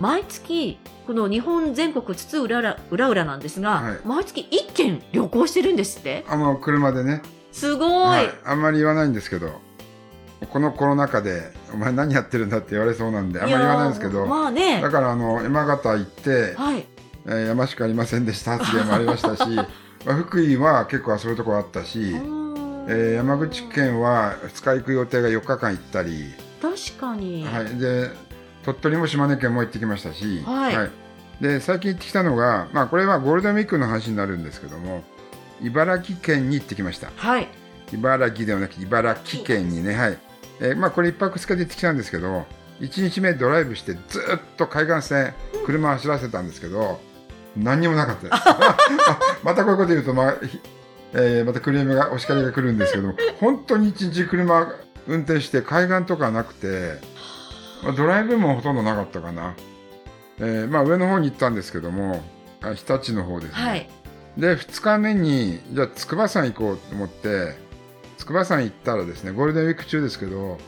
毎月この日本全国津々浦々浦々なんですが、はい。毎月1件旅行してるんですって。あの、車でね、すごい、はい、あんまり言わないんですけど、このコロナ禍で、お前何やってるんだって言われそうなんで、あんまり言わないんですけやど、まあね。だから、あの、山形行って、はい。えー山しかありませんでした発言もありましたし、まあ、福井は結構遊ぶとこあったし、えー山口県は2日行く予定が4日間行ったり、確かに、はい、で、鳥取も島根県も行ってきましたし、はいで、最近行ってきたのが、まあ、これはゴールデンウィークの話になるんですけども、茨城県に行ってきました。はい茨城ではなくて茨城県にね、はい。えーまあこれ一泊二日で行ってきたんですけど、一日目ドライブしてずっと海岸線、車走らせたんですけど、何にもなかったです。あ またこういうこと言うと、まあ、ひえーまたクレームが、お叱りが来るんですけども、本当に一日車運転して海岸とかなくて、まあドライブもほとんどなかったかな。えーまあ上の方に行ったんですけども、あ日立の方ですね。はい。で2日目にじゃあ筑波山行こうと思って筑波山行ったらですねゴールデンウィーク中ですけど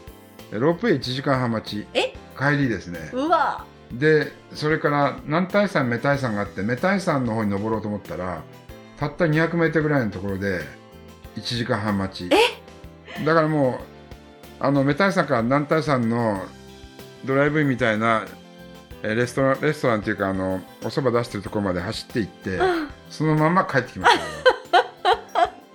ロープウェイ1時間半待ち。え？帰りですね。うわ。でそれから南大山女大山があって女大山の方に登ろうと思ったらたった200メートルぐらいのところで1時間半待ち。だからもうあの女大山から南大山のドライブインみたいなえーレストランレストランっていうかあのお蕎麦出してるところまで走って行ってそのまま帰ってきました。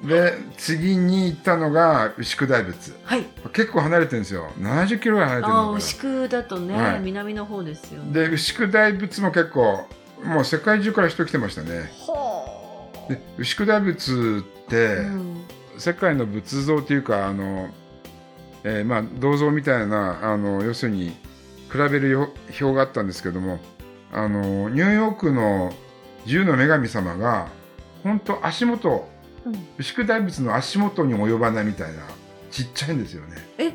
で次に行ったのが牛久大仏。はい。結構離れてるんですよ。70キロぐらい離れてるあのかあ牛久だとね、はい。南の方ですよね。なで牛久大仏も結構もう世界中から人来てましたね。ほで牛久大仏って、う、うん、世界の仏像というかあの、えーまあ銅像みたいなあの要するに比べるよ表があったんですけどもあのニューヨークの自由の女神様が本当足元うん牛久大仏の足元にも及ばないみたいなちっちゃいんですよね。え？っ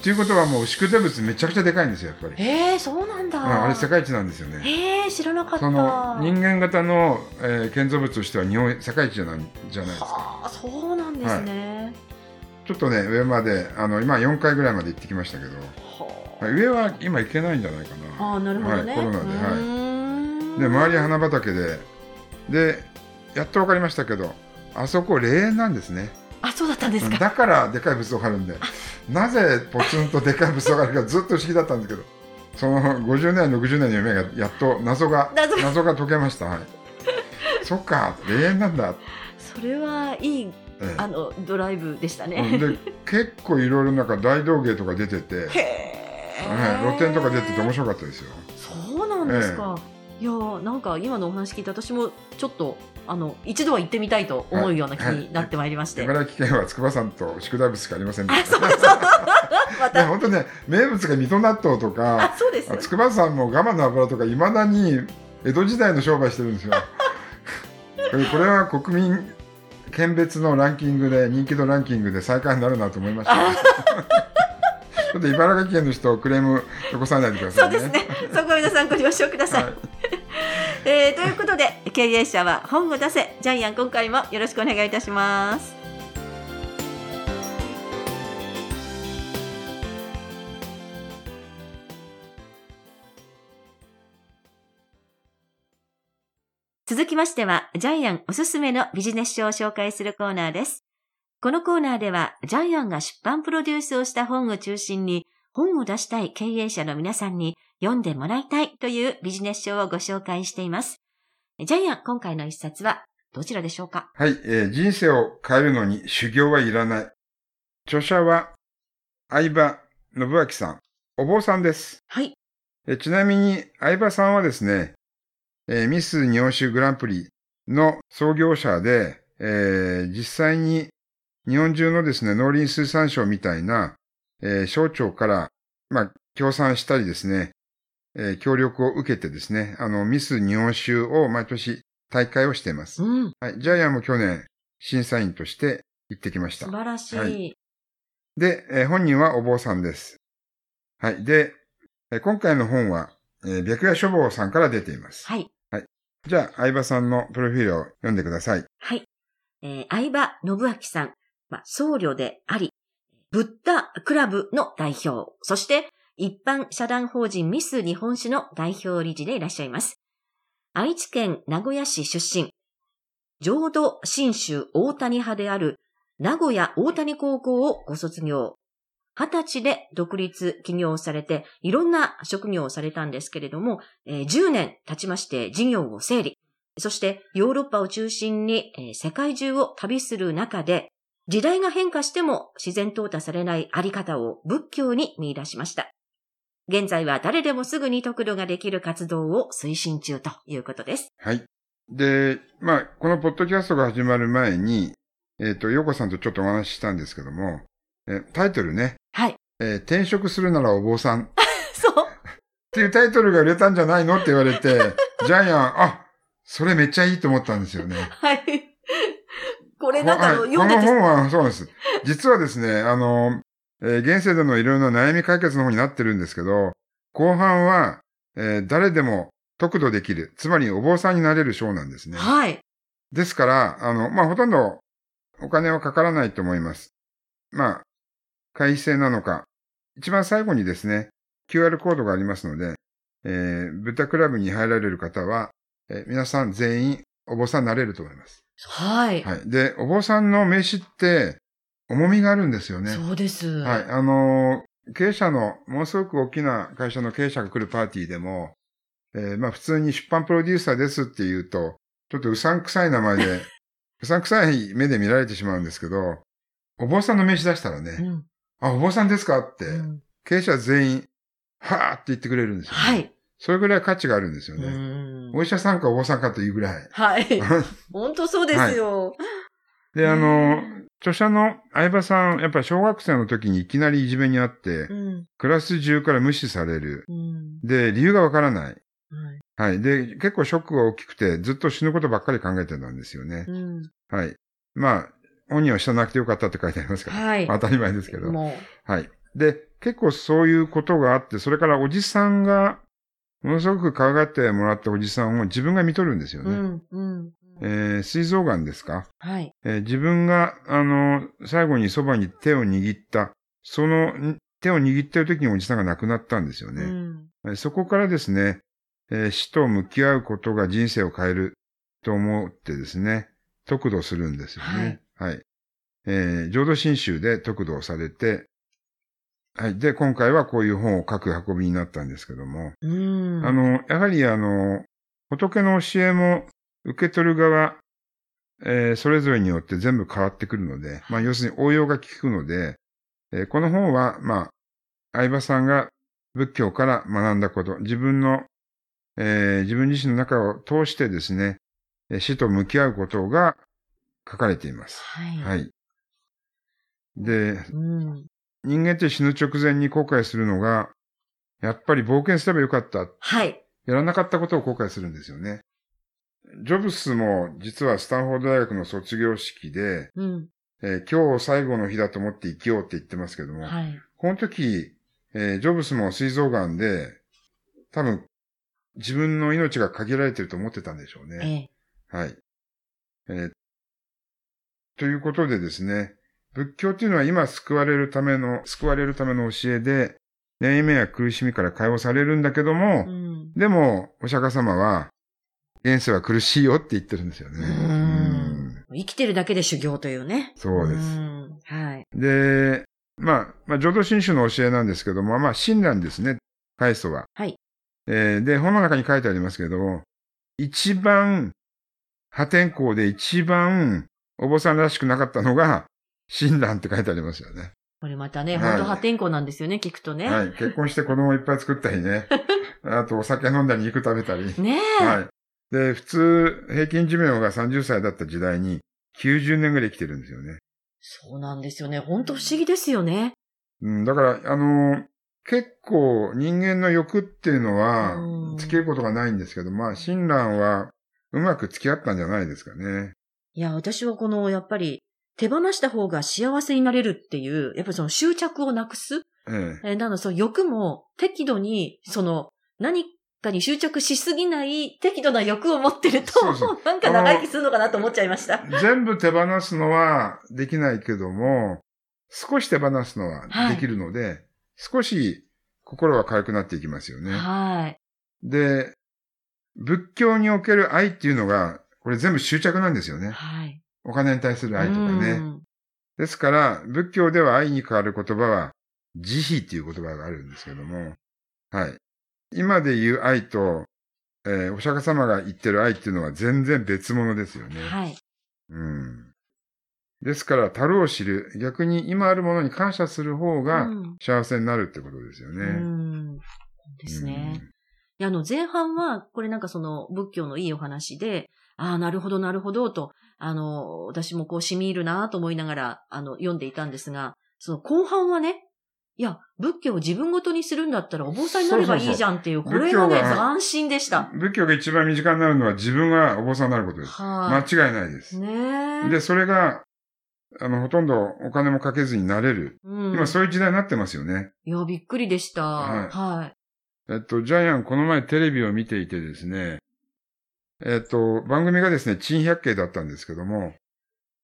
ていうことはもう牛久大仏めちゃくちゃでかいんですよやっぱり。えー、そうなんだ、うんあれ世界一なんですよね。えー、知らなかったその人間型の、えー建造物としては日本世界一じゃないじゃないですか。はあそうなんですね、ちょっとね上まであの今4回ぐらいまで行ってきましたけど、ははい上は今行けないんじゃないかな。あなるほどね、はい、コロナで、うはい。で周りは花畑で。でやっと分かりましたけどあそこ霊園なんですね。あそうだったんですか。だからでかい仏像があるんで。なぜポツンとでかい仏像があるかずっと不思議だったんですけど。その50年60年の夢がやっと謎が謎謎が解けました。はい、そっか霊園なんだ。それはいいええ。あのドライブでしたうんね、で結構いろいろなんか大道芸とか出てて、はい、露店とか出てて面白かったですよ。そうなんですか、いやーなんか今のお話聞いて私もちょっとあの一度は行ってみたいと思うような気になってまいりまして、茨城県は筑波山と宿大仏しかありませんであした。そうそうま本当ね名物が水戸納豆とかあ そうです筑波山も我慢の油とかいまだに江戸時代の商売してるんですよ。こ れこれは国民県別のランキングで人気度ランキングで最下位になるなと思いました。ちょっと茨城県の人クレーム残さないでくださいね。そうですね。そこは皆さんご了承ください、はい。えーということで経営者は本を出せ。ジャイアン今回もよろしくお願いいたします。続きましては、ジャイアンおすすめのビジネス書を紹介するコーナーです。このコーナーでは、ジャイアンが出版プロデュースをした本を中心に、本を出したい経営者の皆さんに読んでもらいたいというビジネス書をご紹介しています。ジャイアン、今回の一冊はどちらでしょうか？はい、えー人生を変えるのに修行はいらない。著者は、相葉信明さん、お坊さんです。はい。えーちなみに、相葉さんはですね、えーミス日本酒グランプリの創業者で、えー実際に日本中のですね、農林水産省みたいな、えー省庁から、まあ、協賛したりですね、えー協力を受けてですね、あの、ミス日本酒を毎年大会をしています。うん。はい。ジャイアンも去年、審査員として行ってきました素。晴らしい。はいで、えー本人はお坊さんです。はい。で、えー今回の本は、えー白夜書房さんから出ています。はい。じゃあ、相葉さんのプロフィールを読んでください。はい。えー、相葉信明さん、まあ、僧侶であり、ブッダクラブの代表、そして一般社団法人ミス日本史の代表理事でいらっしゃいます。愛知県名古屋市出身、浄土真宗大谷派である名古屋大谷高校をご卒業。二十歳で独立起業されて、いろんな職業をされたんですけれども、10年経ちまして事業を整理。そしてヨーロッパを中心に、世界中を旅する中で、時代が変化しても自然淘汰されないあり方を仏教に見出しました。現在は誰でもすぐに得度ができる活動を推進中ということです。はい。で、まあ、このポッドキャストが始まる前に、えっ、と、ヨコさんとちょっとお話ししたんですけども、えタイトルね、はい。えー転職するならお坊さんっ そう。ていうタイトルが売れたんじゃないのって言われて、ジャイアン、あ、それめっちゃいいと思ったんですよね。はい。これなんか読んでてこの本はそうです。実はですね、あの、えー現世でのいろいろな悩み解決の方になってるんですけど、後半は、えー誰でも得度できる、つまりお坊さんになれる章なんですね。はい。ですから、あの、まあ、ほとんどお金はかからないと思います。まあ、会費制なのか。一番最後にですね、QR コードがありますので、えー、ブッダクラブに入られる方は、えー皆さん全員お坊さんになれると思います。はい。はい。で、お坊さんの名刺って、重みがあるんですよね。そうです。はい。あのー経営者の、ものすごく大きな会社の経営者が来るパーティーでも、えーまあ普通に出版プロデューサーですって言うと、ちょっとうさんくさい名前で、うさんくさい目で見られてしまうんですけど、お坊さんの名刺出したらね、うんあ、お坊さんですかって、うん経営者全員、はーって言ってくれるんですよ、ね。はい。それぐらい価値があるんですようね。んお医者さんかお坊さんかというぐらい。はい。本当そうですよ。で、あの、著者の相葉さん、やっぱり小学生の時にいきなりいじめにあって、うん。クラス中から無視される。うん。で、理由がわからない。はいはい。で、結構ショックが大きくて、ずっと死ぬことばっかり考えてたんですよね。うん。はい。まあ、本人は死ななくてよかったって書いてありますから。はいまあ当たり前ですけど。もはい。で、結構そういうことがあって、それからおじさんが、ものすごく可愛がってもらったおじさんを自分が見とるんですよう。うね。ん。うん。えー、膵臓癌ですか？はい。えー自分が、あの、最後にそばに手を握った、そのん手を握ってる時におじさんが亡くなったんですよね。うん。えーそこからですね、えー死と向き合うことが人生を変えると思ってですね、得度するんですよね。はい。えー浄土真宗で得度をされて、はい。で、今回はこういう本を書く運びになったんですけども、うん。あの、やはりあの、仏の教えも受け取る側、えーそれぞれによって全部変わってくるので、まあ要するに応用が効くので、えーこの本は、まあ、相葉さんが仏教から学んだこと、自分の、えー自分自身の中を通してですね、えー死と向き合うことが書かれています。はい。。はいい。で、うん。人間って死ぬ直前に後悔するのが、やっぱり冒険すればよかったはい。やらなかったことを後悔するんですよね。ジョブスも実はスタンフォード大学の卒業式で、うん。えー今日最後の日だと思って生きようって言ってますけども、はい。この時、えージョブスも膵臓癌で、多分自分の命が限られてると思ってたんでしょうね。ええ。はい。えーということでですね、仏教っていうのは今救われるための、救われるための教えで、悩みや苦しみから解放されるんだけども、うん。でも、お釈迦様は、現世は苦しいよって言ってるんですよね。うん生きてるだけで修行というね。そうです。んはい。で、まあ、まあ、浄土真宗の教えなんですけども、まあ、親鸞ですね、開祖は。はい。えーで、本の中に書いてありますけども、一番、破天荒で一番、お坊さんらしくなかったのが、親鸞って書いてありますよね。これまたね、はい本当破天荒なんですよね、聞くとね。はい。結婚して子供いっぱい作ったりね。あと、お酒飲んだり肉食べたり。ねえ。はい。で、普通、平均寿命が30歳だった時代に、90年ぐらい生きてるんですよね。そうなんですよね。本当不思議ですよね。うん、だから、あの、結構人間の欲っていうのはうん付き合うことがないんですけど、まあ、親鸞はうまく付き合ったんじゃないですかね。いや、私はこの、やっぱり、手放した方が幸せになれるっていう、やっぱりその執着をなくす？ええ。えーなので、その欲も適度に、その、何かに執着しすぎない適度な欲を持ってると、そうそう なんか長生きするのかなと思っちゃいました。全部手放すのはできないけども、少し手放すのはできるので、少し心は軽くなっていきますよね。はい。で、仏教における愛っていうのが、これ全部執着なんですよね。はい。お金に対する愛とかね。うんですから、仏教では愛に変わる言葉は、慈悲っていう言葉があるんですけども、はい。今で言う愛と、えーお釈迦様が言ってる愛っていうのは全然別物ですよね。はい。うん。ですから、樽を知る、逆に今あるものに感謝する方がうん幸せになるってことですよね。うんですね。いやあの、前半は、これなんかその仏教のいいお話で、ああ、なるほど、なるほど、と、あの、私もこう、染み入るなと思いながら、あの、読んでいたんですが、その後半はね、いや、仏教を自分ごとにするんだったらお坊さんになればいいじゃんっていう、そうそうそうこれがね、斬新でした。仏教が一番身近になるのは自分がお坊さんになることです。は間違いないですい。。ねえ。で、それが、あの、ほとんどお金もかけずになれる。うん。今そういう時代になってますよね。いや、びっくりでした。はいはい。えっと、ジャイアン、この前テレビを見ていてですね、えっと、番組がですね、珍百景だったんですけども、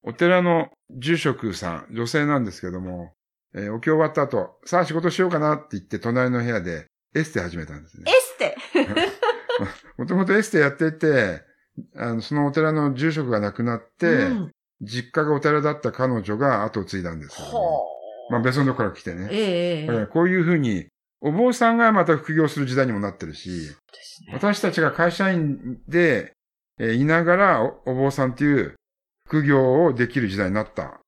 お寺の住職さん、女性なんですけども、えーお経終わった後、さあ仕事しようかなって言って、隣の部屋でエステ始めたんですね。エ。ステ？もともとエステやっていて、あの、そのお寺の住職が亡くなって、うん。実家がお寺だった彼女が後を継いだんですけども、ほまあ別のところから来てね。ええええ。だからこういうふうに、お坊さんがまた副業する時代にもなってるし、ね私たちが会社員で、えーいながらおお坊さんっていう副業をできる時代になった。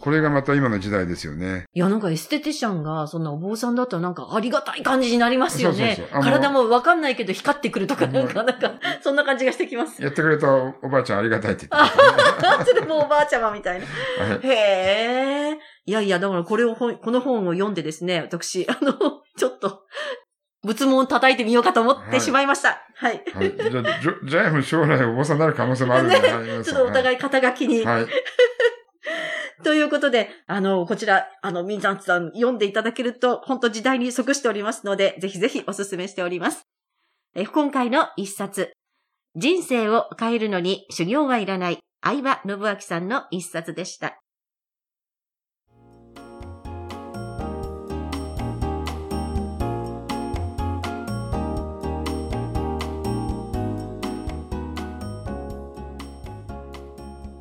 これがまた今の時代ですよね。いや、なんかエステティシャンが、そんなお坊さんだったらなんかありがたい感じになりますよね。そうそうそう体もわかんないけど光ってくるとか、うんなんか、なんか、そんな感じがしてきます。やってくれたおおばあちゃんありがたいって言あってまははそれもおばあちゃまみたいな。へえ。いやいや、だからこれを本、この本を読んでですね、私、あの、ちょっと、仏門を叩いてみようかと思ってしまいました。はい。はい。じゃあ、ジャイアンも将来お坊さんになる可能性もあるんで、はい皆さんちょっとお互い肩書きに。はい。ということで、あの、こちら、あの、ミンザンツさん読んでいただけると、本当時代に即しておりますので、ぜひぜひお勧めしております。え今回の一冊、人生を変えるのに修行はいらない、相葉信明さんの一冊でした。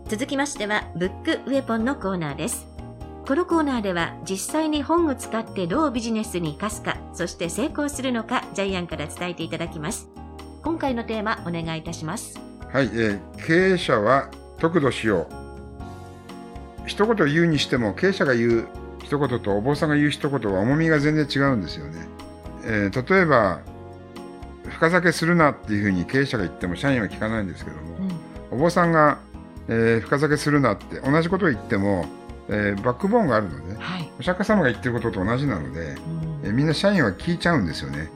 続きましては、ブックウェポンのコーナーです。このコーナーでは実際に本を使ってどうビジネスに生かすか、そして成功するのか、ジャイアンから伝えていただきます。今回のテーマ、お願いいたします。はい、えー経営者は得度しよう。一言言うにしても、経営者が言う一言とお坊さんが言う一言は重みが全然違うんですよね。えー例えば、深酒するなっていうふうに経営者が言っても社員は聞かないんですけども、お坊さんが、えー深酒するなって同じことを言っても、えーバックボーンがあるので、はい。お釈迦様が言ってることと同じなので、えーみんな社員は聞いちゃうんですよね。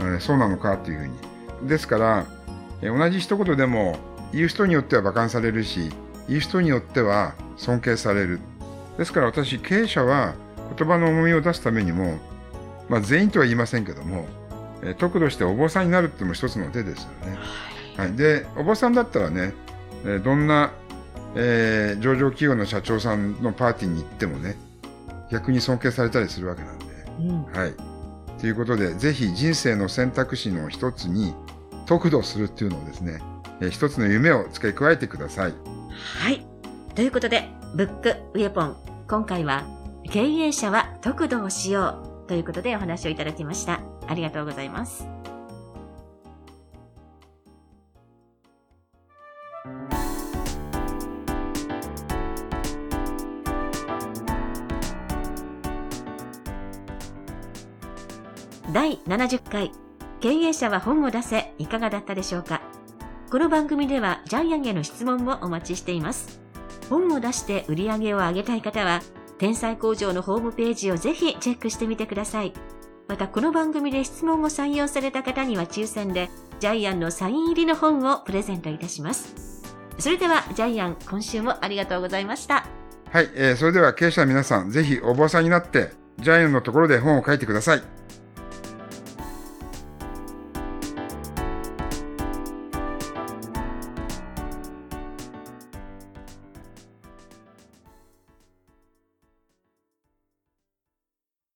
えーそうなのかっていうふうに。ですから、えー同じ一言でも言う人によっては馬鹿にされるし、言う人によっては尊敬される。ですから私、経営者は言葉の重みを出すためにも、まあ全員とは言いませんけども、えー得度してお坊さんになるっていうのも一つの手ですよね。はい。で、お坊さんだったらね、えーどんな、えー上場企業の社長さんのパーティーに行ってもね、逆に尊敬されたりするわけなんで。うんはい。ということで、ぜひ人生の選択肢の一つに、得度するっていうのをですね、えー一つの夢を付け加えてください。はい。ということで、ブックウェポン、今回は、経営者は得度をしようということでお話をいただきました。ありがとうございます。第70回経営者は本を出せいかがだったでしょうかこの番組ではジャイアンへの質問もお待ちしています本を出して売り上げを上げたい方は天才工場のホームページをぜひチェックしてみてくださいまたこの番組で質問を採用された方には抽選でジャイアンのサイン入りの本をプレゼントいたします。それではジャイアン、今週もありがとうございました。はい、えーそれでは経営者の皆さん、ぜひお坊さんになって、ジャイアンのところで本を書いてください。